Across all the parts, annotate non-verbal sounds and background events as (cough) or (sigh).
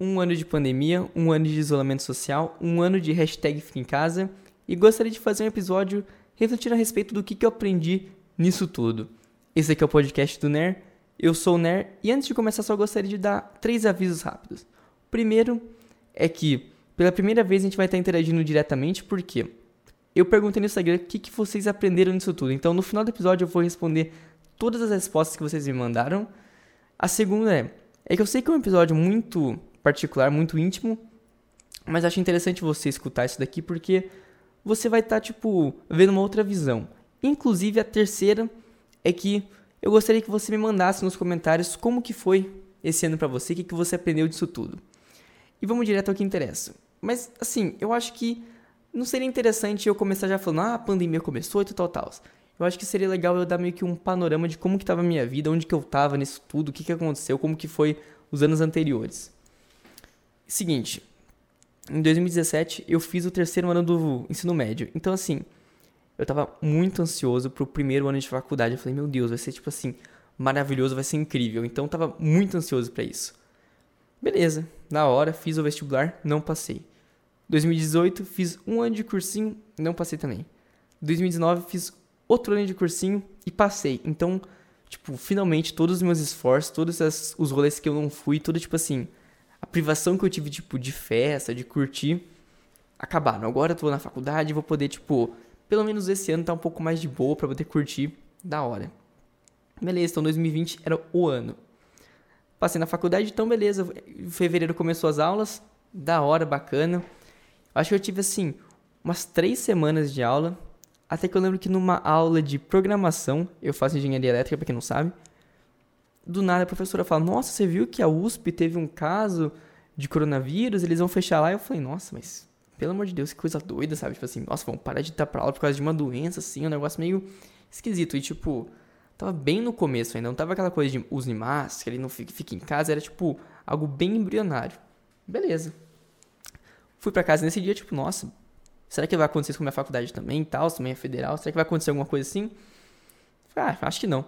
Um ano de pandemia, um ano de isolamento social, um ano de hashtag Fica em Casa e gostaria de fazer um episódio refletindo a respeito do que, eu aprendi nisso tudo. Esse aqui é o podcast do NER, eu sou o NER e antes de começar só gostaria de dar três avisos rápidos. O primeiro é que pela primeira vez a gente vai estar interagindo diretamente porque eu perguntei no Instagram o que, que vocês aprenderam nisso tudo. Então no final do episódio eu vou responder todas as respostas que vocês me mandaram. A segunda é, é que eu sei que é um episódio muito particular, muito íntimo, mas acho interessante você escutar isso daqui porque você vai estar, tá, tipo, vendo uma outra visão. Inclusive, a terceira é que eu gostaria que você me mandasse nos comentários como que foi esse ano para você, o que, que você aprendeu disso tudo. E vamos direto ao que interessa. Mas, assim, eu acho que não seria interessante eu começar já falando, ah, a pandemia começou e tal, tal, tal. Eu acho que seria legal eu dar meio que um panorama de como que estava a minha vida, onde que eu estava nisso tudo, o que que aconteceu, como que foi os anos anteriores. Seguinte, em 2017 eu fiz o terceiro ano do ensino médio. Então, assim, eu tava muito ansioso pro primeiro ano de faculdade. Eu falei, meu Deus, vai ser tipo assim, maravilhoso, vai ser incrível. Então, eu tava muito ansioso para isso. Beleza, na hora, fiz o vestibular, não passei. 2018, fiz um ano de cursinho, não passei também. 2019, fiz outro ano de cursinho e passei. Então, tipo, finalmente, todos os meus esforços, todos os rolês que eu não fui, tudo tipo assim, privação que eu tive, tipo, de festa, de curtir, acabaram. Agora eu tô na faculdade e vou poder, tipo, pelo menos esse ano tá um pouco mais de boa para poder curtir da hora. Beleza, então 2020 era o ano. Passei na faculdade, então beleza. Em fevereiro começou as aulas, da hora, bacana. Acho que eu tive, assim, umas três semanas de aula. Até que eu lembro que numa aula de programação, eu faço engenharia elétrica, pra quem não sabe do nada a professora fala: Nossa, você viu que a USP teve um caso de coronavírus? Eles vão fechar lá. Eu falei: Nossa, mas pelo amor de Deus, que coisa doida, sabe? Tipo assim, nossa, vamos parar de estar pra aula por causa de uma doença, assim, um negócio meio esquisito. E tipo, tava bem no começo ainda, não tava aquela coisa de use máscara, ele não fica, fica em casa, era tipo algo bem embrionário. Beleza. Fui para casa nesse dia, tipo, nossa, será que vai acontecer isso com a minha faculdade também e tal? Também é federal, será que vai acontecer alguma coisa assim? Ah, acho que não.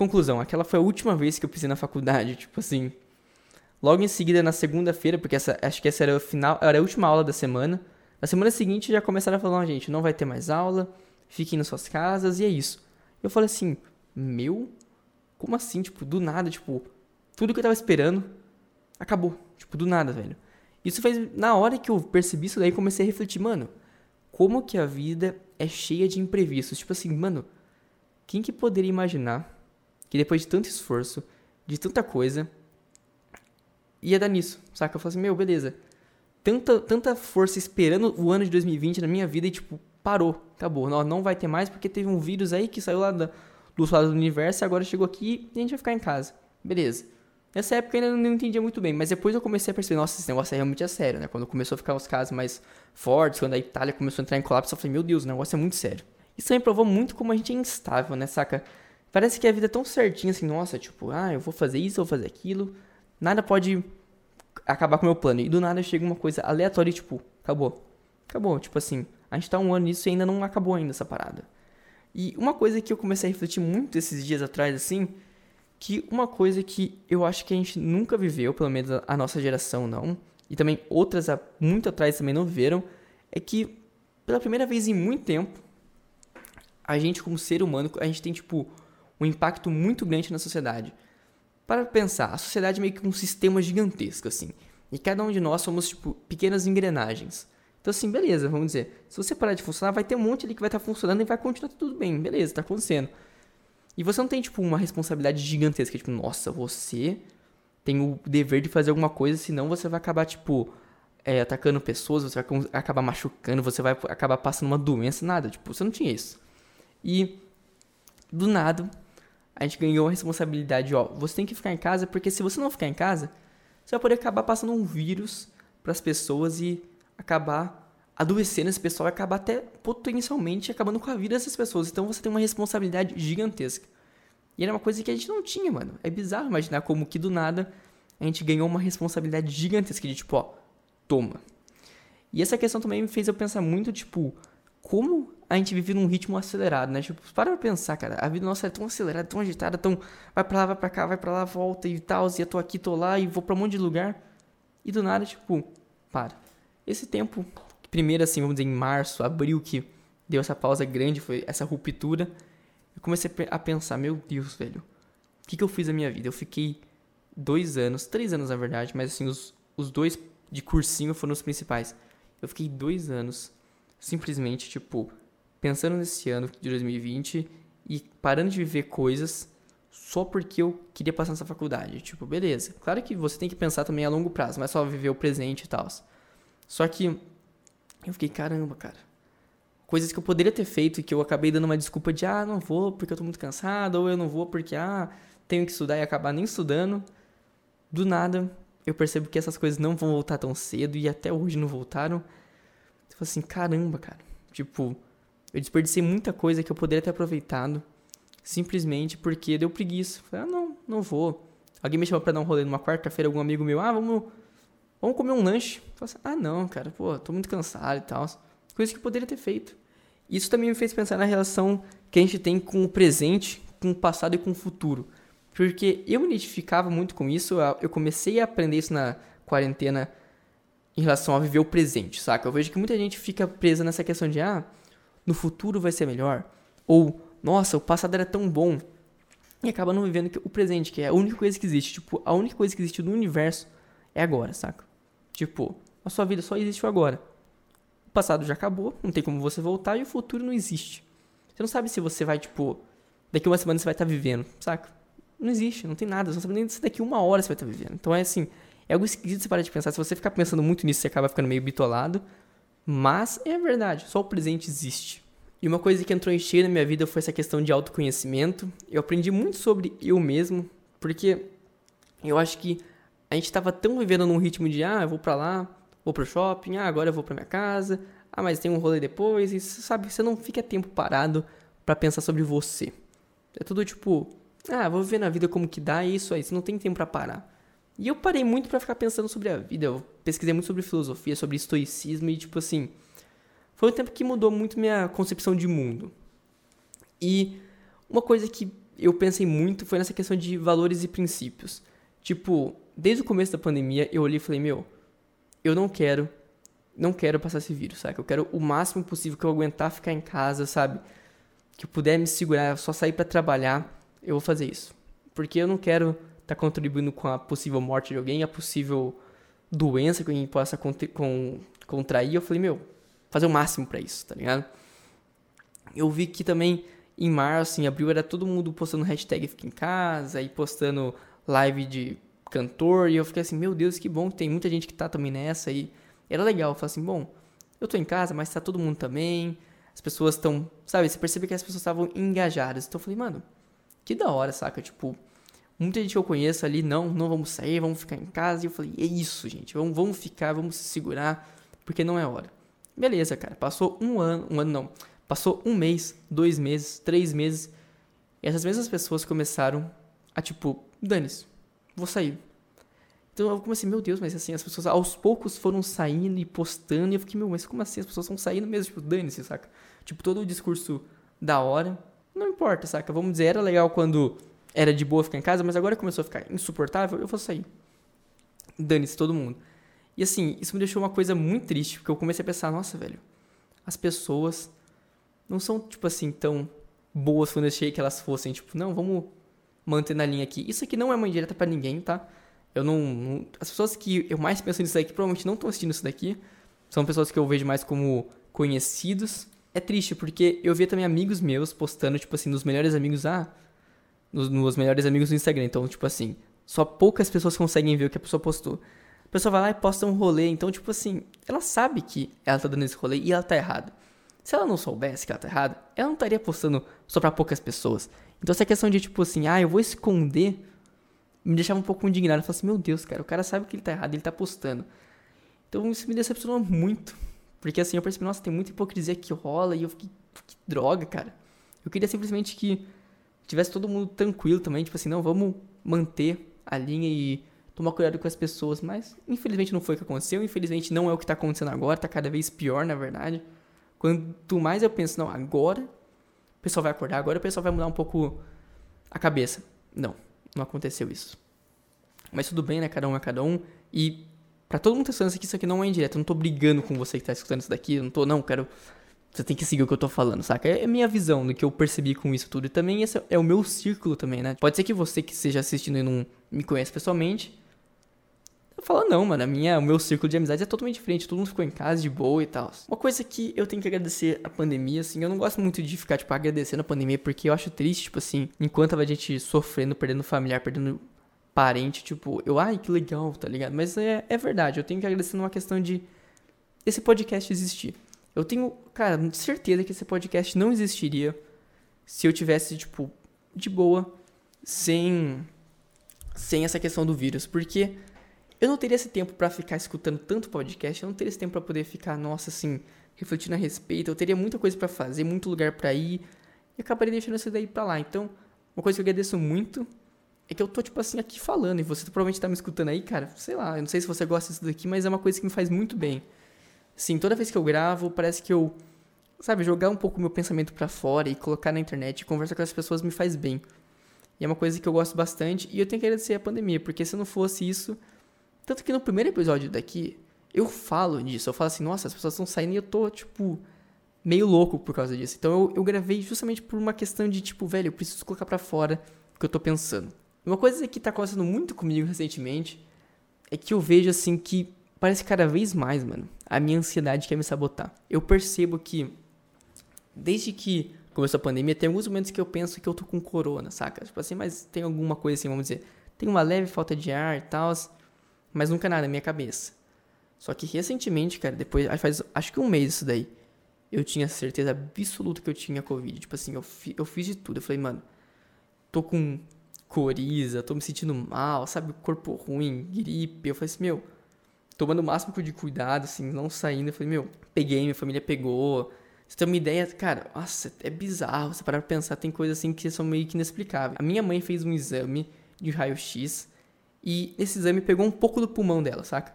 Conclusão, aquela foi a última vez que eu pisei na faculdade, tipo assim. Logo em seguida, na segunda-feira, porque essa, acho que essa era, o final, era a última aula da semana. Na semana seguinte já começaram a falar, gente, não vai ter mais aula, fiquem nas suas casas, e é isso. Eu falei assim, meu? Como assim? Tipo, do nada, tipo, tudo que eu tava esperando acabou. Tipo, do nada, velho. Isso fez, na hora que eu percebi isso daí, comecei a refletir, mano, como que a vida é cheia de imprevistos. Tipo assim, mano, quem que poderia imaginar que depois de tanto esforço, de tanta coisa, ia dar nisso, saca? Eu falei assim, meu, beleza. Tanta, tanta força esperando o ano de 2020 na minha vida e, tipo, parou, acabou. Não, não vai ter mais porque teve um vírus aí que saiu lá da, do outro lado do universo e agora chegou aqui e a gente vai ficar em casa. Beleza. Nessa época eu ainda não entendia muito bem, mas depois eu comecei a perceber, nossa, esse negócio é realmente é sério, né? Quando começou a ficar os casos mais fortes, quando a Itália começou a entrar em colapso, eu falei, meu Deus, o negócio é muito sério. Isso também provou muito como a gente é instável, né, saca? Parece que a vida é tão certinha assim, nossa, tipo, ah, eu vou fazer isso, eu vou fazer aquilo. Nada pode acabar com o meu plano. E do nada chega uma coisa aleatória e, tipo, acabou. Acabou. Tipo assim, a gente tá um ano nisso e ainda não acabou ainda essa parada. E uma coisa que eu comecei a refletir muito esses dias atrás, assim, que uma coisa que eu acho que a gente nunca viveu, pelo menos a nossa geração não, e também outras muito atrás também não viveram, é que pela primeira vez em muito tempo, a gente como ser humano, a gente tem, tipo, um impacto muito grande na sociedade. Para pensar, a sociedade é meio que um sistema gigantesco, assim. E cada um de nós somos, tipo, pequenas engrenagens. Então, assim, beleza, vamos dizer. Se você parar de funcionar, vai ter um monte ali que vai estar tá funcionando e vai continuar tudo bem. Beleza, tá acontecendo. E você não tem, tipo, uma responsabilidade gigantesca. Tipo, nossa, você tem o dever de fazer alguma coisa, senão você vai acabar, tipo, é, atacando pessoas, você vai acabar machucando, você vai acabar passando uma doença, nada. Tipo, você não tinha isso. E, do nada, a gente ganhou a responsabilidade, ó, você tem que ficar em casa, porque se você não ficar em casa, você vai poder acabar passando um vírus para as pessoas e acabar adoecendo esse pessoal e acabar até potencialmente acabando com a vida dessas pessoas. Então você tem uma responsabilidade gigantesca. E era uma coisa que a gente não tinha, mano. É bizarro imaginar como que do nada a gente ganhou uma responsabilidade gigantesca de tipo, ó, toma. E essa questão também me fez eu pensar muito, tipo, como a gente vive num ritmo acelerado, né? Tipo, para pra pensar, cara. A vida nossa é tão acelerada, tão agitada, tão. Vai pra lá, vai pra cá, vai pra lá, volta e tal. E eu tô aqui, tô lá e vou pra um monte de lugar. E do nada, tipo, para. Esse tempo, primeiro assim, vamos dizer, em março, abril, que deu essa pausa grande, foi essa ruptura, eu comecei a pensar, meu Deus, velho, o que, que eu fiz na minha vida? Eu fiquei dois anos, três anos na verdade, mas assim, os, os dois de cursinho foram os principais. Eu fiquei dois anos simplesmente, tipo, pensando nesse ano de 2020 e parando de viver coisas só porque eu queria passar nessa faculdade. Tipo, beleza. Claro que você tem que pensar também a longo prazo, não é só viver o presente e tal. Só que eu fiquei, caramba, cara. Coisas que eu poderia ter feito e que eu acabei dando uma desculpa de, ah, não vou porque eu tô muito cansado, ou eu não vou porque, ah, tenho que estudar e acabar nem estudando. Do nada, eu percebo que essas coisas não vão voltar tão cedo e até hoje não voltaram. Eu assim, caramba, cara. Tipo, eu desperdicei muita coisa que eu poderia ter aproveitado simplesmente porque deu preguiça. Falei, ah, não, não vou. Alguém me chamou pra dar um rolê numa quarta-feira, algum amigo meu, ah, vamos, vamos comer um lanche. Falei assim, ah, não, cara, pô, tô muito cansado e tal. Coisa que eu poderia ter feito. Isso também me fez pensar na relação que a gente tem com o presente, com o passado e com o futuro. Porque eu me identificava muito com isso, eu comecei a aprender isso na quarentena em relação a viver o presente, saca? Eu vejo que muita gente fica presa nessa questão de, ah, no futuro vai ser melhor, ou, nossa, o passado era tão bom, e acaba não vivendo o presente, que é a única coisa que existe. Tipo, a única coisa que existe no universo é agora, saca? Tipo, a sua vida só existe agora. O passado já acabou, não tem como você voltar, e o futuro não existe. Você não sabe se você vai, tipo, daqui uma semana você vai estar vivendo, saca? Não existe, não tem nada. Você não sabe nem se daqui uma hora você vai estar vivendo. Então é assim, é algo esquisito você parar de pensar. Se você ficar pensando muito nisso, você acaba ficando meio bitolado. Mas é verdade, só o presente existe. E uma coisa que entrou em cheio na minha vida foi essa questão de autoconhecimento. Eu aprendi muito sobre eu mesmo, porque eu acho que a gente estava tão vivendo num ritmo de ah, eu vou para lá, vou pro shopping, ah, agora eu vou para minha casa, ah, mas tem um rolê depois, e sabe, você não fica tempo parado para pensar sobre você. É tudo tipo, ah, vou viver na vida como que dá, isso aí, você não tem tempo para parar. E eu parei muito para ficar pensando sobre a vida, eu pesquisei muito sobre filosofia, sobre estoicismo e tipo assim, foi um tempo que mudou muito minha concepção de mundo. E uma coisa que eu pensei muito foi nessa questão de valores e princípios. Tipo, desde o começo da pandemia, eu olhei e falei, meu, eu não quero, não quero passar esse vírus, sabe? Eu quero o máximo possível que eu aguentar ficar em casa, sabe? Que eu puder me segurar, só sair para trabalhar eu vou fazer isso. Porque eu não quero estar tá contribuindo com a possível morte de alguém, a possível doença que alguém possa com, contrair. Eu falei, meu, fazer o máximo para isso, tá ligado? Eu vi que também em março, em abril, era todo mundo postando hashtag Fica em Casa e postando live de cantor. E eu fiquei assim, meu Deus, que bom que tem muita gente que tá também nessa. E era legal. Eu falei assim, bom, eu tô em casa, mas tá todo mundo também. As pessoas estão, sabe? Você percebe que as pessoas estavam engajadas. Então eu falei, mano, que da hora, saca? Tipo, muita gente que eu conheço ali, não, não vamos sair, vamos ficar em casa. E eu falei, é isso, gente, vamos, vamos ficar, vamos se segurar, porque não é hora. Beleza, cara, passou um ano, um ano não, passou um mês, dois meses, três meses, e essas mesmas pessoas começaram a, tipo, dane-se, vou sair. Então eu comecei, meu Deus, mas assim, as pessoas aos poucos foram saindo e postando, e eu fiquei, meu, mas como assim? As pessoas estão saindo mesmo, tipo, dane-se, saca? Tipo, todo o discurso da hora, não importa, saca? Vamos dizer, era legal quando era de boa ficar em casa, mas agora começou a ficar insuportável, eu vou sair. Dane-se todo mundo. E assim, isso me deixou uma coisa muito triste, porque eu comecei a pensar, nossa, velho, as pessoas não são, tipo assim, tão boas quando eu achei que elas fossem, tipo, não, vamos manter na linha aqui. Isso aqui não é uma indireta para ninguém, tá? Eu não, não, As pessoas que eu mais penso nisso daqui provavelmente não estão assistindo isso daqui. São pessoas que eu vejo mais como conhecidos é triste, porque eu via também amigos meus postando, tipo assim, nos melhores amigos, ah, nos, melhores amigos do Instagram. Então, tipo assim, só poucas pessoas conseguem ver o que a pessoa postou. A pessoa vai lá e posta um rolê, então, tipo assim, ela sabe que ela tá dando esse rolê e ela tá errada. Se ela não soubesse que ela tá errada, ela não estaria postando só pra poucas pessoas. Então, essa questão de, tipo assim, ah, eu vou esconder, me deixava um pouco indignado. Eu falava assim, meu Deus, cara, o cara sabe que ele tá errado, ele tá postando. Então, isso me decepcionou muito. Porque assim, eu percebi, nossa, tem muita hipocrisia que rola e eu fiquei, que droga, cara. Eu queria simplesmente que tivesse todo mundo tranquilo também, tipo assim, não, vamos manter a linha e tomar cuidado com as pessoas, mas infelizmente não foi o que aconteceu, infelizmente não é o que tá acontecendo agora, tá cada vez pior, na verdade. Quanto mais eu penso, não, agora o pessoal vai acordar, agora o pessoal vai mudar um pouco a cabeça. Não, não aconteceu isso. Mas tudo bem, né? Cada um é cada um. E Pra todo mundo que tá escutando isso aqui, isso aqui não é indireto. Eu não tô brigando com você que tá escutando isso daqui. Eu não tô, não, quero. Você tem que seguir o que eu tô falando, saca? É minha visão do que eu percebi com isso tudo. E também esse é o meu círculo também, né? Pode ser que você que esteja assistindo e não me conhece pessoalmente. Eu falo, não, mano, a minha, o meu círculo de amizade é totalmente diferente. Todo mundo ficou em casa de boa e tal. Uma coisa que eu tenho que agradecer a pandemia, assim, eu não gosto muito de ficar, tipo, agradecendo a pandemia, porque eu acho triste, tipo assim, enquanto a gente sofrendo, perdendo familiar, perdendo parente, tipo, eu, ai, que legal, tá ligado? Mas é, é verdade, eu tenho que agradecer numa questão de esse podcast existir. Eu tenho, cara, certeza que esse podcast não existiria se eu tivesse, tipo, de boa, sem, sem essa questão do vírus, porque eu não teria esse tempo para ficar escutando tanto podcast, eu não teria esse tempo para poder ficar, nossa, assim, refletindo a respeito. Eu teria muita coisa para fazer, muito lugar para ir, e acabaria deixando isso daí pra lá. Então, uma coisa que eu agradeço muito é que eu tô, tipo assim, aqui falando, e você provavelmente tá me escutando aí, cara, sei lá, eu não sei se você gosta disso daqui, mas é uma coisa que me faz muito bem. Sim, toda vez que eu gravo, parece que eu, sabe, jogar um pouco meu pensamento para fora e colocar na internet e conversar com as pessoas me faz bem. E é uma coisa que eu gosto bastante, e eu tenho que agradecer a pandemia, porque se não fosse isso, tanto que no primeiro episódio daqui, eu falo disso. Eu falo assim, nossa, as pessoas estão saindo e eu tô, tipo, meio louco por causa disso. Então eu, eu gravei justamente por uma questão de, tipo, velho, eu preciso colocar para fora o que eu tô pensando. Uma coisa que tá acontecendo muito comigo recentemente é que eu vejo, assim, que parece cada vez mais, mano, a minha ansiedade quer me sabotar. Eu percebo que, desde que começou a pandemia, tem alguns momentos que eu penso que eu tô com corona, saca? Tipo assim, mas tem alguma coisa assim, vamos dizer, tem uma leve falta de ar e tal mas nunca nada na minha cabeça. Só que recentemente, cara, depois, faz acho que um mês isso daí, eu tinha certeza absoluta que eu tinha Covid. Tipo assim, eu, fi, eu fiz de tudo. Eu falei, mano, tô com coriza, tô me sentindo mal, sabe? Corpo ruim, gripe. Eu falei assim, meu, tomando o máximo de cuidado, assim, não saindo. Eu falei, meu, peguei, minha família pegou. Você tem uma ideia, cara, nossa, é bizarro. Você parar pra pensar, tem coisas assim que são meio que inexplicáveis. A minha mãe fez um exame de raio-x e esse exame pegou um pouco do pulmão dela, saca?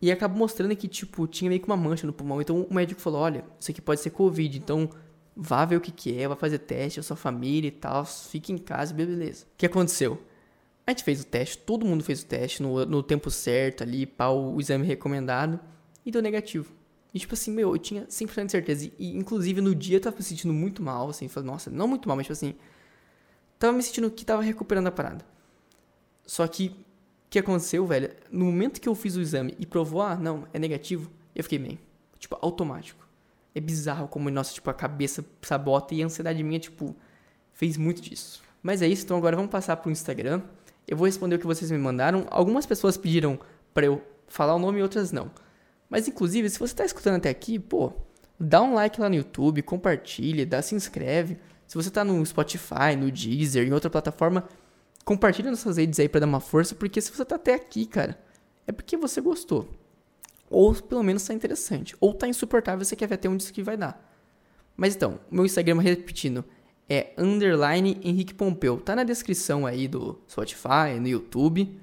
E acabou mostrando que, tipo, tinha meio que uma mancha no pulmão. Então o médico falou: olha, isso aqui pode ser Covid, então vá ver o que, que é, vá fazer teste, a sua família e tal, fique em casa, beleza. O que aconteceu? A gente fez o teste, todo mundo fez o teste no, no tempo certo ali, para o exame recomendado, e deu negativo. E tipo assim, meu, eu tinha 100% de certeza. E inclusive no dia eu tava me sentindo muito mal, assim, falei, nossa, não muito mal, mas tipo assim, tava me sentindo que tava recuperando a parada. Só que, o que aconteceu, velho? No momento que eu fiz o exame e provou, ah, não, é negativo, eu fiquei bem. Tipo, automático. É bizarro como, nossa, tipo, a cabeça sabota e a ansiedade minha, tipo, fez muito disso. Mas é isso, então agora vamos passar pro Instagram. Eu vou responder o que vocês me mandaram. Algumas pessoas pediram para eu falar o nome outras não. Mas inclusive, se você tá escutando até aqui, pô, dá um like lá no YouTube, compartilha, dá se inscreve. Se você tá no Spotify, no Deezer, em outra plataforma, compartilha nas suas redes aí para dar uma força, porque se você tá até aqui, cara, é porque você gostou. Ou pelo menos tá interessante. Ou tá insuportável você quer ver até onde isso aqui vai dar. Mas então, meu Instagram, repetindo, é underline Henrique Pompeu. Tá na descrição aí do Spotify, no YouTube.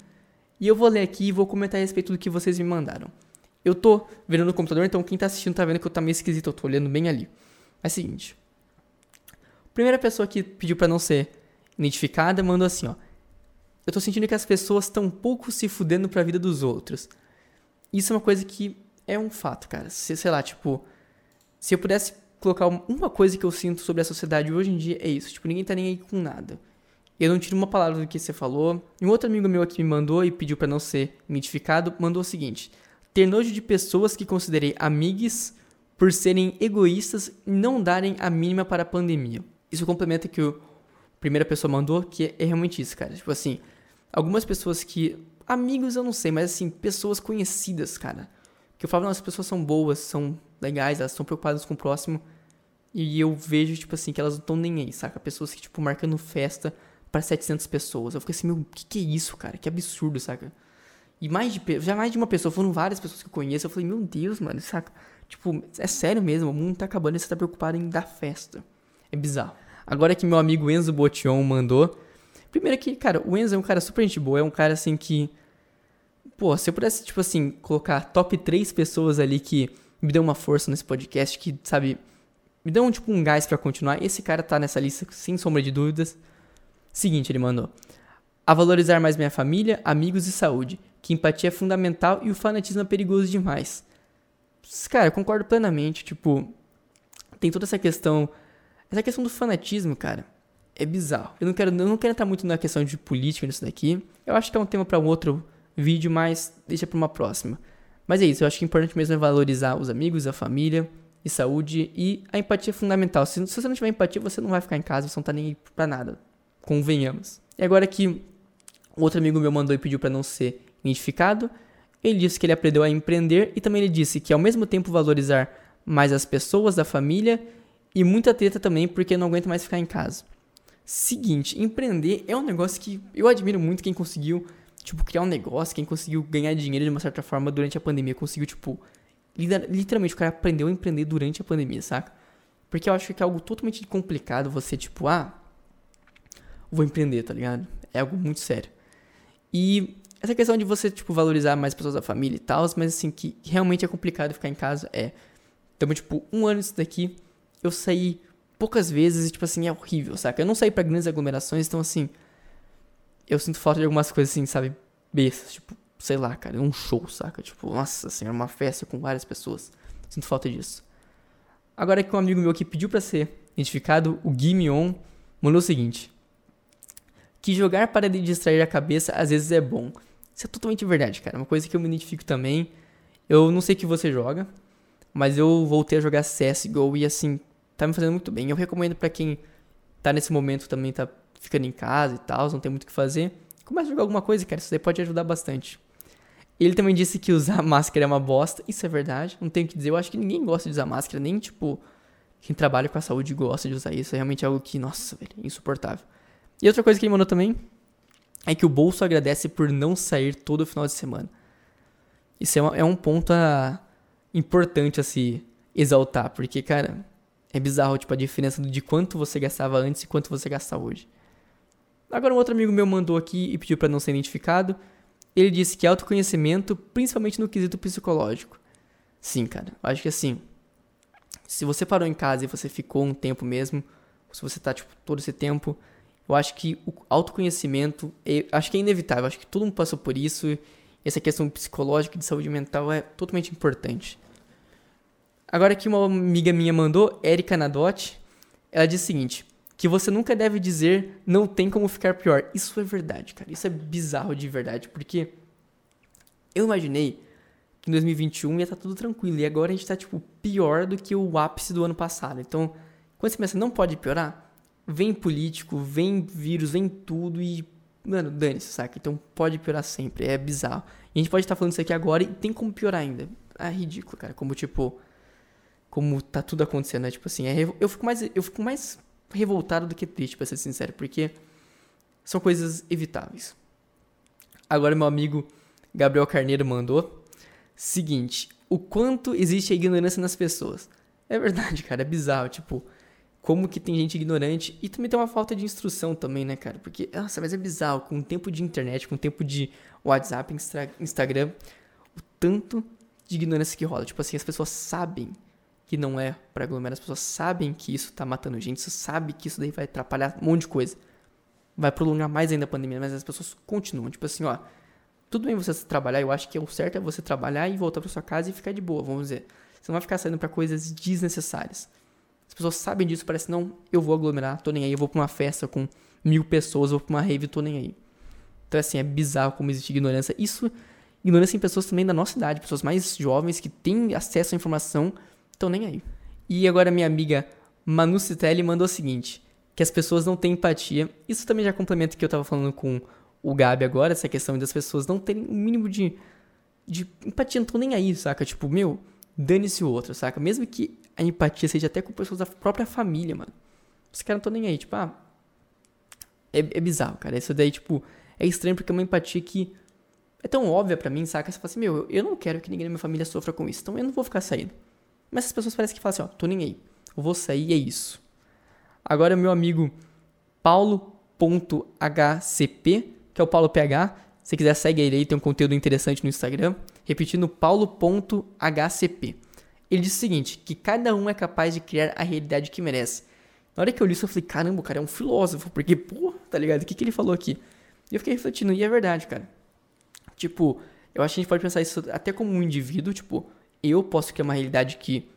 E eu vou ler aqui e vou comentar a respeito do que vocês me mandaram. Eu tô vendo no computador, então quem tá assistindo tá vendo que eu tá meio esquisito, eu tô olhando bem ali. É o seguinte. Primeira pessoa que pediu para não ser identificada mandou assim, ó eu tô sentindo que as pessoas estão pouco se fudendo pra vida dos outros. Isso é uma coisa que é um fato, cara. Se, sei lá, tipo, se eu pudesse colocar uma coisa que eu sinto sobre a sociedade hoje em dia, é isso. Tipo, ninguém tá nem aí com nada. Eu não tiro uma palavra do que você falou. Um outro amigo meu aqui me mandou e pediu para não ser identificado, mandou o seguinte: ter nojo de pessoas que considerei amigas por serem egoístas e não darem a mínima para a pandemia. Isso complementa que o primeira pessoa mandou, que é realmente isso, cara. Tipo assim, algumas pessoas que. Amigos eu não sei, mas assim, pessoas conhecidas, cara. Que eu falo, as pessoas são boas, são legais, elas estão preocupadas com o próximo. E eu vejo, tipo assim, que elas não estão nem aí, saca? Pessoas que, tipo, marcando festa para 700 pessoas. Eu fico assim, meu, que que é isso, cara? Que absurdo, saca? E mais de, já mais de uma pessoa, foram várias pessoas que eu conheço. Eu falei, meu Deus, mano, saca? Tipo, é sério mesmo, o mundo tá acabando e você tá preocupado em dar festa. É bizarro. Agora que meu amigo Enzo Botion mandou. Primeiro que, cara, o Enzo é um cara super gente boa, é um cara assim que. Pô, se eu pudesse, tipo assim, colocar top 3 pessoas ali que me deu uma força nesse podcast, que, sabe, me um, tipo, um gás para continuar, esse cara tá nessa lista sem sombra de dúvidas. Seguinte, ele mandou. A valorizar mais minha família, amigos e saúde. que empatia é fundamental e o fanatismo é perigoso demais. Cara, eu concordo plenamente. Tipo, tem toda essa questão. Essa questão do fanatismo, cara, é bizarro. Eu não quero, eu não quero entrar muito na questão de política nisso daqui. Eu acho que é um tema para um outro vídeo, mas deixa para uma próxima. Mas é isso, eu acho que o importante mesmo é valorizar os amigos, a família e saúde e a empatia é fundamental. Se, se você não tiver empatia, você não vai ficar em casa, você não tá nem pra nada. Convenhamos. E agora que outro amigo meu mandou e pediu para não ser identificado, ele disse que ele aprendeu a empreender e também ele disse que ao mesmo tempo valorizar mais as pessoas da família e muita treta também porque não aguenta mais ficar em casa. Seguinte, empreender é um negócio que eu admiro muito quem conseguiu, tipo, criar um negócio, quem conseguiu ganhar dinheiro de uma certa forma durante a pandemia, conseguiu, tipo, literalmente o cara aprendeu a empreender durante a pandemia, saca? Porque eu acho que é algo totalmente complicado você, tipo, ah, vou empreender, tá ligado? É algo muito sério. E essa questão de você, tipo, valorizar mais pessoas da família e tal, mas assim, que realmente é complicado ficar em casa, é. Então, tipo, um ano isso daqui, eu saí poucas vezes e, tipo assim, é horrível, saca? Eu não saí para grandes aglomerações, então, assim, eu sinto falta de algumas coisas, assim, sabe? Bestas, tipo, sei lá, cara, um show, saca? Tipo, nossa senhora, uma festa com várias pessoas. Sinto falta disso. Agora que um amigo meu que pediu para ser identificado, o Gimme On, mandou o seguinte: que jogar para distrair a cabeça às vezes é bom. Isso é totalmente verdade, cara. Uma coisa que eu me identifico também. Eu não sei que você joga, mas eu voltei a jogar CSGO e assim, tá me fazendo muito bem. Eu recomendo para quem tá nesse momento também, tá ficando em casa e tal, não tem muito o que fazer. Começa a jogar alguma coisa, cara. Isso daí pode ajudar bastante. Ele também disse que usar (laughs) máscara é uma bosta. Isso é verdade. Não tenho o que dizer. Eu acho que ninguém gosta de usar máscara. Nem, tipo, quem trabalha com a saúde gosta de usar isso. É realmente algo que, nossa, velho, é insuportável. E outra coisa que ele mandou também é que o bolso agradece por não sair todo final de semana. Isso é, uma, é um ponto a, importante a se exaltar, porque, cara, é bizarro tipo, a diferença de quanto você gastava antes e quanto você gasta hoje. Agora, um outro amigo meu mandou aqui e pediu para não ser identificado. Ele disse que autoconhecimento, principalmente no quesito psicológico. Sim, cara, acho que assim, se você parou em casa e você ficou um tempo mesmo, se você tá, tipo, todo esse tempo eu acho que o autoconhecimento, é, acho que é inevitável, acho que todo mundo passou por isso. Essa questão psicológica de saúde mental é totalmente importante. Agora que uma amiga minha mandou, Erika Nadotti, ela diz o seguinte: que você nunca deve dizer não tem como ficar pior. Isso é verdade, cara. Isso é bizarro de verdade, porque eu imaginei que em 2021 ia estar tá tudo tranquilo e agora a gente tá tipo pior do que o ápice do ano passado. Então, quando você pensa não pode piorar, vem político, vem vírus, vem tudo e. Mano, dane-se, saca? Então pode piorar sempre, é bizarro. E a gente pode estar falando isso aqui agora e tem como piorar ainda. É ridículo, cara. Como, tipo. Como tá tudo acontecendo, né? Tipo assim, é, eu, fico mais, eu fico mais revoltado do que triste, pra ser sincero, porque são coisas evitáveis. Agora, meu amigo Gabriel Carneiro mandou. Seguinte, o quanto existe a ignorância nas pessoas. É verdade, (laughs) cara, é bizarro. Tipo, como que tem gente ignorante e também tem uma falta de instrução também, né, cara? Porque, nossa, mas é bizarro, com o tempo de internet, com o tempo de WhatsApp, Instagram, o tanto de ignorância que rola. Tipo assim, as pessoas sabem que não é para aglomerar, as pessoas sabem que isso tá matando gente, você sabe que isso daí vai atrapalhar um monte de coisa. Vai prolongar mais ainda a pandemia, mas as pessoas continuam, tipo assim, ó, tudo bem você trabalhar, eu acho que o certo é você trabalhar e voltar para sua casa e ficar de boa, vamos dizer. Você não vai ficar saindo para coisas desnecessárias. As pessoas sabem disso, parece, não, eu vou aglomerar, tô nem aí, eu vou pra uma festa com mil pessoas, vou pra uma rave, tô nem aí. Então, assim, é bizarro como existe ignorância. Isso, ignorância em pessoas também da nossa idade, pessoas mais jovens que têm acesso à informação, estão nem aí. E agora minha amiga Manu Citelli mandou o seguinte, que as pessoas não têm empatia. Isso também já complementa o que eu tava falando com o Gabi agora, essa questão das pessoas não terem o um mínimo de, de empatia, não estão nem aí, saca? Tipo, meu, dane-se o outro, saca? Mesmo que a empatia seja até com pessoas da própria família, mano. Os caras não estão nem aí, tipo, ah. É, é bizarro, cara. Isso daí, tipo, é estranho porque é uma empatia que é tão óbvia para mim, saca? Você fala assim, meu, eu, eu não quero que ninguém da minha família sofra com isso, então eu não vou ficar saindo. Mas as pessoas parecem que falam assim, ó, tô nem aí. Eu vou sair é isso. Agora, meu amigo paulo.hcp, que é o Paulo PH. Se quiser, segue ele aí, tem um conteúdo interessante no Instagram. Repetindo, paulo.hcp. Ele disse o seguinte, que cada um é capaz de criar a realidade que merece. Na hora que eu li isso, eu falei, caramba, o cara é um filósofo, porque, pô, tá ligado? O que, que ele falou aqui? E eu fiquei refletindo, e é verdade, cara. Tipo, Eu acho que a gente pode pensar isso até como um indivíduo, tipo, eu posso criar uma realidade que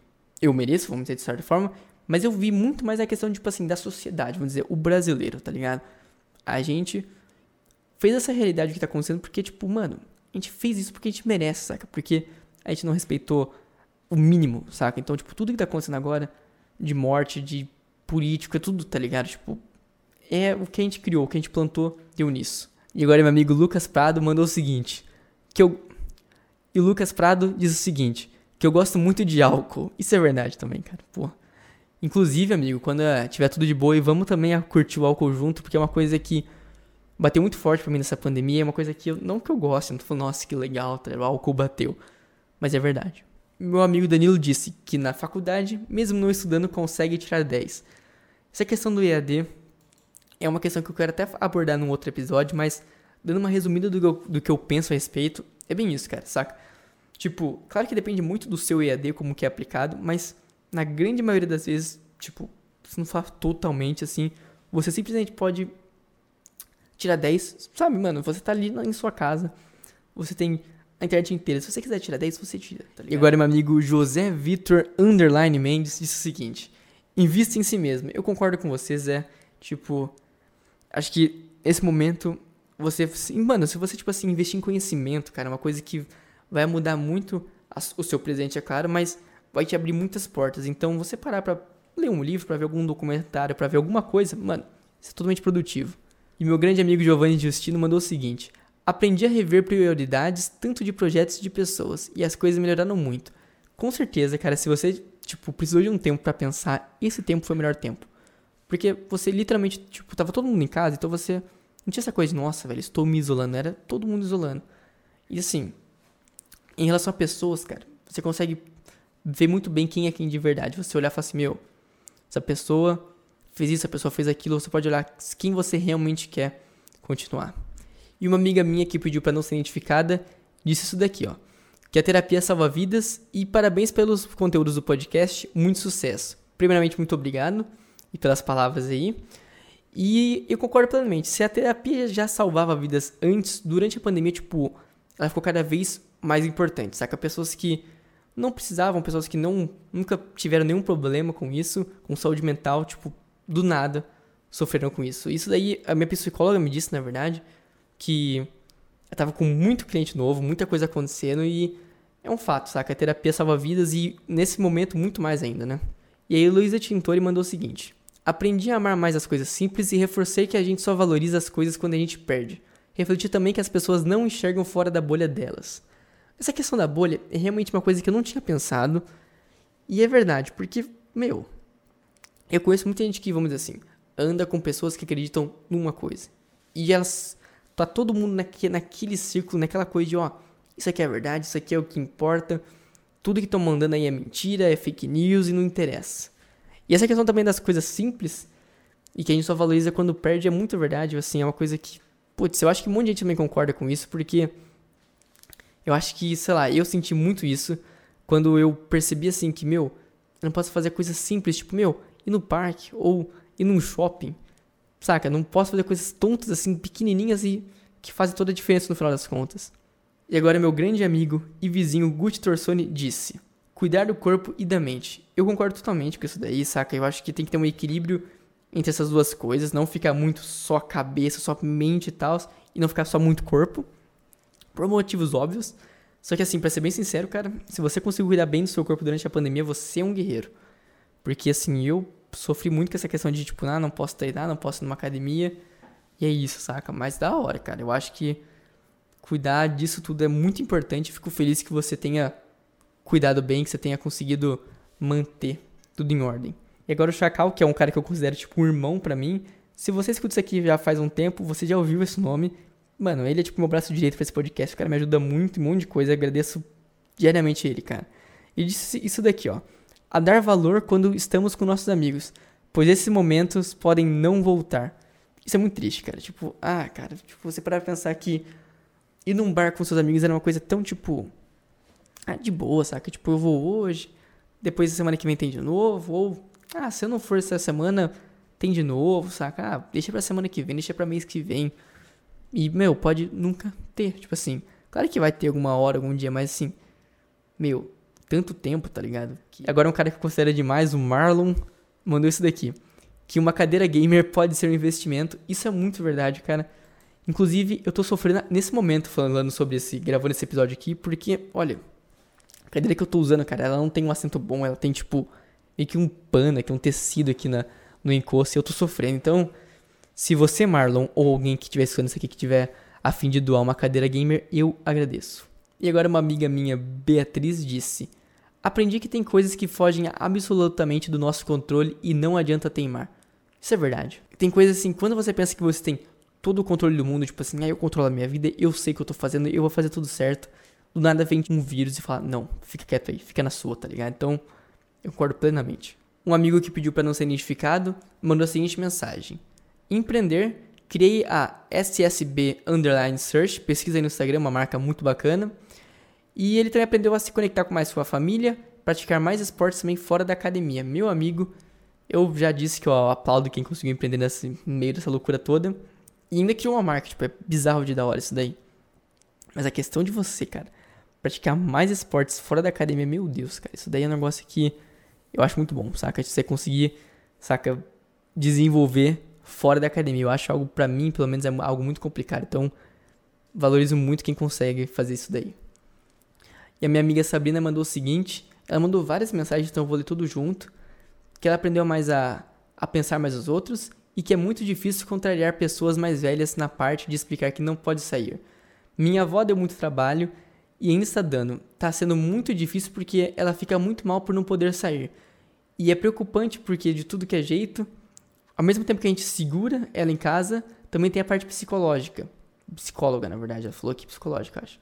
eu mereço, vamos dizer de certa forma, mas eu vi muito mais a questão, tipo assim, da sociedade, vamos dizer, o brasileiro, tá ligado? A gente fez essa realidade que tá acontecendo porque, tipo, mano, a gente fez isso porque a gente merece, saca? Porque a gente não respeitou o mínimo, saca? Então, tipo, tudo que tá acontecendo agora, de morte, de político, é tudo, tá ligado? Tipo, é o que a gente criou, o que a gente plantou, deu nisso. E agora meu amigo Lucas Prado mandou o seguinte, que eu... E o Lucas Prado diz o seguinte, que eu gosto muito de álcool. Isso é verdade também, cara, pô. Inclusive, amigo, quando eh, tiver tudo de boa, e vamos também curtir o álcool junto, porque é uma coisa que bateu muito forte pra mim nessa pandemia, é uma coisa que eu, não que eu gosto, não tô falando, nossa, que legal, tá, o álcool bateu. Mas é verdade. Meu amigo Danilo disse que na faculdade, mesmo não estudando, consegue tirar 10. Essa questão do EAD é uma questão que eu quero até abordar num outro episódio, mas dando uma resumida do que, eu, do que eu penso a respeito, é bem isso, cara, saca? Tipo, claro que depende muito do seu EAD, como que é aplicado, mas na grande maioria das vezes, tipo, se não falar totalmente assim, você simplesmente pode tirar 10, sabe, mano, você tá ali em sua casa, você tem a internet inteira, se você quiser tirar 10, você tira, tá E agora meu amigo José Vitor Underline Mendes disse o seguinte, invista em si mesmo, eu concordo com você, Zé, tipo, acho que esse momento, você, mano, se você, tipo assim, investir em conhecimento, cara, é uma coisa que vai mudar muito o seu presente, é claro, mas vai te abrir muitas portas. Então, você parar pra ler um livro, para ver algum documentário, para ver alguma coisa, mano, isso é totalmente produtivo. E meu grande amigo Giovanni Justino mandou o seguinte: Aprendi a rever prioridades tanto de projetos de pessoas e as coisas melhoraram muito. Com certeza, cara, se você, tipo, precisou de um tempo para pensar, esse tempo foi o melhor tempo. Porque você literalmente, tipo, tava todo mundo em casa, então você não tinha essa coisa nossa, velho, estou me isolando, era todo mundo isolando. E assim, em relação a pessoas, cara, você consegue ver muito bem quem é quem de verdade. Você olhar e falar assim, meu, essa pessoa fez isso, a pessoa fez aquilo, você pode olhar quem você realmente quer continuar. E uma amiga minha que pediu para não ser identificada disse isso daqui, ó. Que a terapia salva vidas e parabéns pelos conteúdos do podcast, muito sucesso. Primeiramente, muito obrigado e pelas palavras aí. E eu concordo plenamente. Se a terapia já salvava vidas antes, durante a pandemia, tipo, ela ficou cada vez mais importante, saca? Pessoas que não precisavam, pessoas que não nunca tiveram nenhum problema com isso, com saúde mental, tipo, do nada sofreram com isso. Isso daí a minha psicóloga me disse, na verdade, que eu tava com muito cliente novo, muita coisa acontecendo e é um fato, saca? A terapia salva vidas e nesse momento muito mais ainda, né? E aí Luísa Tintori mandou o seguinte: Aprendi a amar mais as coisas simples e reforcei que a gente só valoriza as coisas quando a gente perde. Refleti também que as pessoas não enxergam fora da bolha delas. Essa questão da bolha é realmente uma coisa que eu não tinha pensado. E é verdade, porque, meu, eu conheço muita gente que, vamos dizer assim, anda com pessoas que acreditam numa coisa. E elas. Tá todo mundo naquele, naquele círculo, naquela coisa de, ó, isso aqui é verdade, isso aqui é o que importa. Tudo que estão mandando aí é mentira, é fake news e não interessa. E essa questão também das coisas simples e que a gente só valoriza quando perde é muito verdade, assim, é uma coisa que, putz, eu acho que um monte de gente também concorda com isso, porque eu acho que, sei lá, eu senti muito isso quando eu percebi assim que, meu, eu não posso fazer coisas simples, tipo, meu, ir no parque ou ir num shopping. Saca? Não posso fazer coisas tontas assim, pequenininhas e que fazem toda a diferença no final das contas. E agora meu grande amigo e vizinho Gucci Torsoni disse: cuidar do corpo e da mente. Eu concordo totalmente com isso daí, saca? Eu acho que tem que ter um equilíbrio entre essas duas coisas, não ficar muito só cabeça, só mente e tal, e não ficar só muito corpo por motivos óbvios. Só que assim, pra ser bem sincero, cara, se você conseguir cuidar bem do seu corpo durante a pandemia, você é um guerreiro. Porque assim, eu sofri muito com essa questão de tipo, ah, não posso treinar, não posso ir numa academia. E é isso, saca? Mas da hora, cara. Eu acho que cuidar disso tudo é muito importante. Fico feliz que você tenha cuidado bem, que você tenha conseguido manter tudo em ordem. E agora o Chacal, que é um cara que eu considero tipo um irmão para mim. Se você escuta isso aqui já faz um tempo, você já ouviu esse nome. Mano, ele é tipo meu braço direito pra esse podcast. O cara me ajuda muito, um monte de coisa. Eu agradeço diariamente ele, cara. E disse isso daqui, ó. A dar valor quando estamos com nossos amigos, pois esses momentos podem não voltar. Isso é muito triste, cara. Tipo, ah, cara, tipo, você parar pra pensar que ir num bar com seus amigos era uma coisa tão, tipo, ah, de boa, saca? Tipo, eu vou hoje, depois da semana que vem tem de novo, ou, ah, se eu não for essa semana, tem de novo, saca? Ah, deixa pra semana que vem, deixa pra mês que vem. E, meu, pode nunca ter. Tipo assim, Claro que vai ter alguma hora, algum dia, mas assim, meu, tanto tempo, tá ligado? Agora um cara que considera demais, o Marlon, mandou isso daqui. Que uma cadeira gamer pode ser um investimento. Isso é muito verdade, cara. Inclusive, eu tô sofrendo nesse momento falando sobre esse, gravando esse episódio aqui, porque, olha, a cadeira que eu tô usando, cara, ela não tem um assento bom, ela tem tipo meio que um pano aqui, um tecido aqui na, no encosto e eu tô sofrendo. Então, se você, Marlon, ou alguém que estiver escutando isso aqui que tiver a fim de doar uma cadeira gamer, eu agradeço. E agora uma amiga minha, Beatriz, disse: Aprendi que tem coisas que fogem absolutamente do nosso controle e não adianta teimar. Isso é verdade. Tem coisas assim, quando você pensa que você tem todo o controle do mundo, tipo assim, ah, eu controlo a minha vida, eu sei o que eu tô fazendo, eu vou fazer tudo certo. Do nada vem um vírus e fala, não, fica quieto aí, fica na sua, tá ligado? Então, eu concordo plenamente. Um amigo que pediu para não ser identificado mandou a seguinte mensagem: Empreender, criei a SSB Underline Search, pesquisa aí no Instagram, uma marca muito bacana. E ele também aprendeu a se conectar com mais sua família, praticar mais esportes também fora da academia. Meu amigo, eu já disse que eu aplaudo quem conseguiu empreender nesse meio dessa loucura toda. E ainda criou uma marca, tipo, é bizarro de da hora isso daí. Mas a questão de você, cara, praticar mais esportes fora da academia, meu Deus, cara, isso daí é um negócio que eu acho muito bom, saca? Você conseguir, saca, desenvolver fora da academia. Eu acho algo, para mim, pelo menos, é algo muito complicado. Então, valorizo muito quem consegue fazer isso daí. E a minha amiga Sabrina mandou o seguinte: ela mandou várias mensagens, então eu vou ler tudo junto. Que ela aprendeu mais a, a pensar mais os outros e que é muito difícil contrariar pessoas mais velhas na parte de explicar que não pode sair. Minha avó deu muito trabalho e ainda está dando. Tá sendo muito difícil porque ela fica muito mal por não poder sair. E é preocupante porque de tudo que é jeito, ao mesmo tempo que a gente segura ela em casa, também tem a parte psicológica. Psicóloga, na verdade, ela falou aqui psicológica, acho.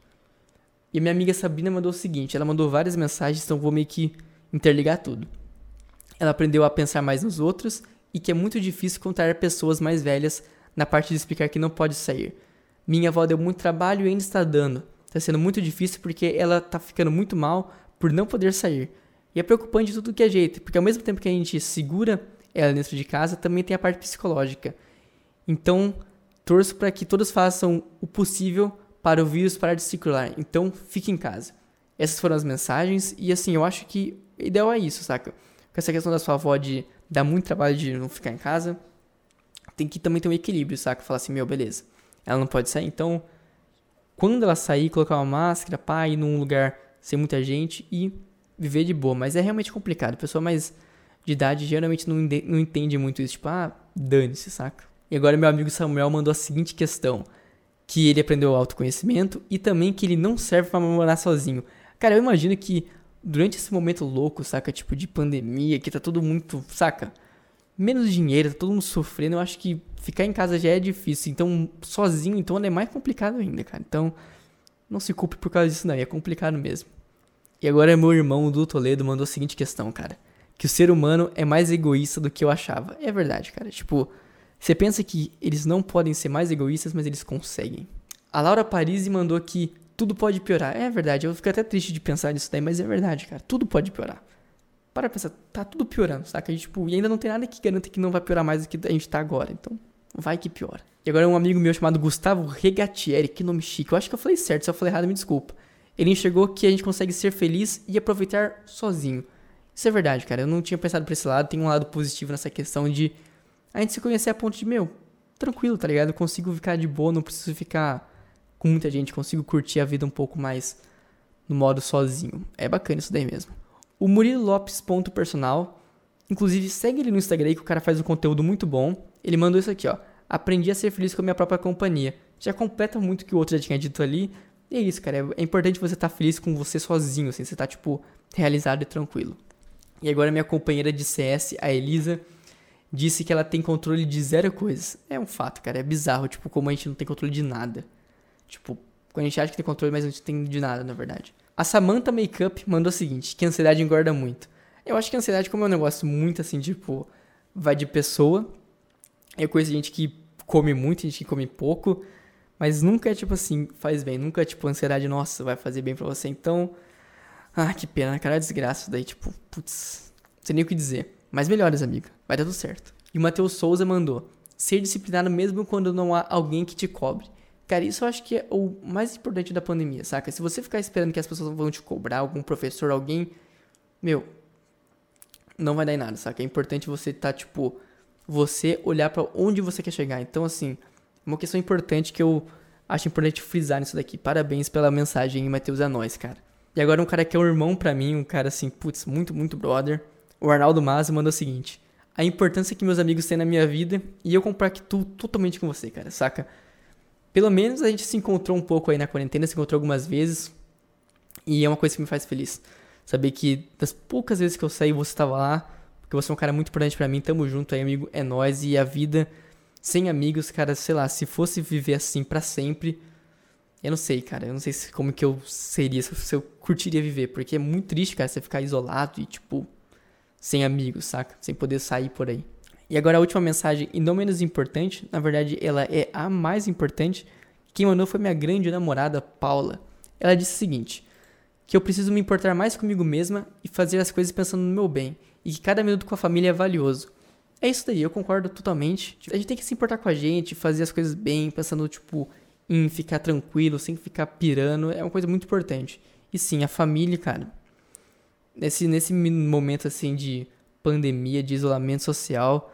E a minha amiga Sabrina mandou o seguinte, ela mandou várias mensagens, então vou meio que interligar tudo. Ela aprendeu a pensar mais nos outros e que é muito difícil contar pessoas mais velhas na parte de explicar que não pode sair. Minha avó deu muito trabalho e ainda está dando. Está sendo muito difícil porque ela está ficando muito mal por não poder sair. E é preocupante de tudo que é jeito, porque ao mesmo tempo que a gente segura ela dentro de casa, também tem a parte psicológica. Então, torço para que todos façam o possível para o vírus parar de circular. Então, fique em casa. Essas foram as mensagens e assim, eu acho que o ideal é isso, saca? Com essa questão da sua avó de dá muito trabalho de não ficar em casa, tem que também ter um equilíbrio, saca? Falar assim, meu, beleza. Ela não pode sair, então quando ela sair, colocar uma máscara, pá, ir num lugar sem muita gente e viver de boa. Mas é realmente complicado. A pessoa mais de idade geralmente não, não entende muito isso. Tipo, ah, dane-se, saca? E agora meu amigo Samuel mandou a seguinte questão. Que ele aprendeu autoconhecimento e também que ele não serve para morar sozinho. Cara, eu imagino que durante esse momento louco, saca? Tipo, de pandemia, que tá todo muito, saca? Menos dinheiro, tá todo mundo sofrendo. Eu acho que ficar em casa já é difícil. Então, sozinho, então, é mais complicado ainda, cara. Então, não se culpe por causa disso, não. É complicado mesmo. E agora meu irmão, do Toledo, mandou a seguinte questão, cara. Que o ser humano é mais egoísta do que eu achava. É verdade, cara. Tipo, você pensa que eles não podem ser mais egoístas, mas eles conseguem. A Laura Parisi mandou aqui tudo pode piorar. É verdade, eu fico até triste de pensar nisso daí, mas é verdade, cara. Tudo pode piorar. Para pensar, tá tudo piorando, saca? E, tipo, e ainda não tem nada que garanta que não vai piorar mais do que a gente tá agora. Então, vai que piora. E agora um amigo meu chamado Gustavo Regatieri, que nome chique. Eu acho que eu falei certo, se eu falei errado, me desculpa. Ele enxergou que a gente consegue ser feliz e aproveitar sozinho. Isso é verdade, cara. Eu não tinha pensado por esse lado. Tem um lado positivo nessa questão de a gente se conhecer a ponto de, meu, tranquilo, tá ligado? Eu consigo ficar de boa, não preciso ficar com muita gente, consigo curtir a vida um pouco mais no modo sozinho. É bacana isso daí mesmo. O Murilo Lopes ponto personal, inclusive segue ele no Instagram aí que o cara faz um conteúdo muito bom. Ele mandou isso aqui, ó. Aprendi a ser feliz com a minha própria companhia. Já completa muito o que o outro já tinha dito ali. E é isso, cara. É importante você estar tá feliz com você sozinho, assim, você tá tipo realizado e tranquilo. E agora minha companheira de CS, a Elisa, disse que ela tem controle de zero coisas. É um fato, cara. É bizarro, tipo, como a gente não tem controle de nada. Tipo, quando a gente acha que tem controle, mas a gente tem de nada, na verdade. A Samantha Makeup mandou o seguinte, que a ansiedade engorda muito. Eu acho que a ansiedade, como é um negócio muito assim, tipo, vai de pessoa. Eu conheço gente que come muito, gente que come pouco. Mas nunca é tipo assim, faz bem. Nunca é tipo, ansiedade, nossa, vai fazer bem pra você. Então, ah, que pena, cara, desgraça. Daí, tipo, putz, não sei nem o que dizer. Mas melhores, amiga. Vai dar tudo certo. E o Matheus Souza mandou: ser disciplinado mesmo quando não há alguém que te cobre Cara, isso eu acho que é o mais importante da pandemia, saca? Se você ficar esperando que as pessoas vão te cobrar, algum professor, alguém, meu, não vai dar em nada, saca? É importante você estar, tá, tipo, você olhar para onde você quer chegar. Então, assim, uma questão importante que eu acho importante frisar nisso daqui. Parabéns pela mensagem, Matheus, a nós, cara. E agora um cara que é um irmão para mim, um cara assim, putz, muito, muito brother. O Arnaldo Mazo mandou o seguinte: a importância que meus amigos têm na minha vida e eu compactuo totalmente com você, cara, saca? Pelo menos a gente se encontrou um pouco aí na quarentena, se encontrou algumas vezes. E é uma coisa que me faz feliz. Saber que das poucas vezes que eu saí, você estava lá. Porque você é um cara muito importante para mim. Tamo junto aí, amigo. É nós E a vida sem amigos, cara, sei lá, se fosse viver assim para sempre. Eu não sei, cara. Eu não sei se, como que eu seria, se eu curtiria viver. Porque é muito triste, cara, você ficar isolado e, tipo, sem amigos, saca? Sem poder sair por aí. E agora a última mensagem, e não menos importante, na verdade ela é a mais importante. Quem mandou foi minha grande namorada, Paula. Ela disse o seguinte: que eu preciso me importar mais comigo mesma e fazer as coisas pensando no meu bem, e que cada minuto com a família é valioso. É isso daí, eu concordo totalmente. A gente tem que se importar com a gente, fazer as coisas bem, pensando, tipo, em ficar tranquilo, sem ficar pirando, é uma coisa muito importante. E sim, a família, cara, nesse, nesse momento assim de pandemia, de isolamento social,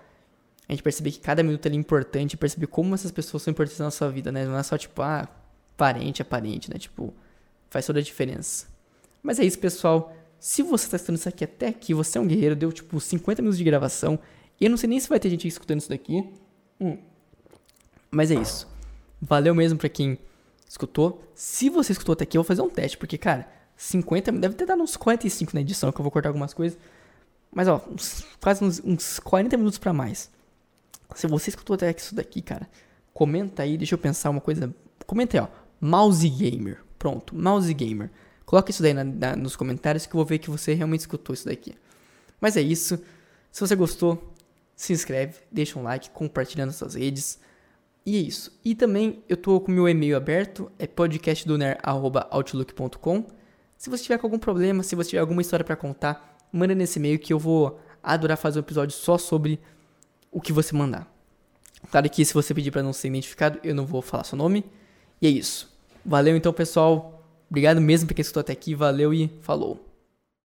a gente perceber que cada minuto é importante, perceber como essas pessoas são importantes na sua vida, né? Não é só tipo, ah, parente é parente, né? Tipo, faz toda a diferença. Mas é isso, pessoal. Se você está assistindo isso aqui até aqui, você é um guerreiro, deu tipo 50 minutos de gravação. E eu não sei nem se vai ter gente escutando isso daqui. Hum. Mas é isso. Valeu mesmo pra quem escutou. Se você escutou até aqui, eu vou fazer um teste, porque, cara, 50, deve ter dado uns 45 na edição, que eu vou cortar algumas coisas. Mas, ó, uns, quase uns, uns 40 minutos para mais. Se você escutou até isso daqui, cara, comenta aí, deixa eu pensar uma coisa. Comenta aí, ó. Mouse Gamer. Pronto, Mouse Gamer. Coloca isso daí na, na, nos comentários que eu vou ver que você realmente escutou isso daqui. Mas é isso. Se você gostou, se inscreve, deixa um like, compartilha nas suas redes. E é isso. E também eu tô com meu e-mail aberto, é podcastdoner@outlook.com. Se você tiver com algum problema, se você tiver alguma história para contar, manda nesse e-mail que eu vou adorar fazer um episódio só sobre o que você mandar. Claro que se você pedir para não ser identificado, eu não vou falar seu nome. E é isso. Valeu então, pessoal. Obrigado mesmo por quem escutou até aqui. Valeu e falou.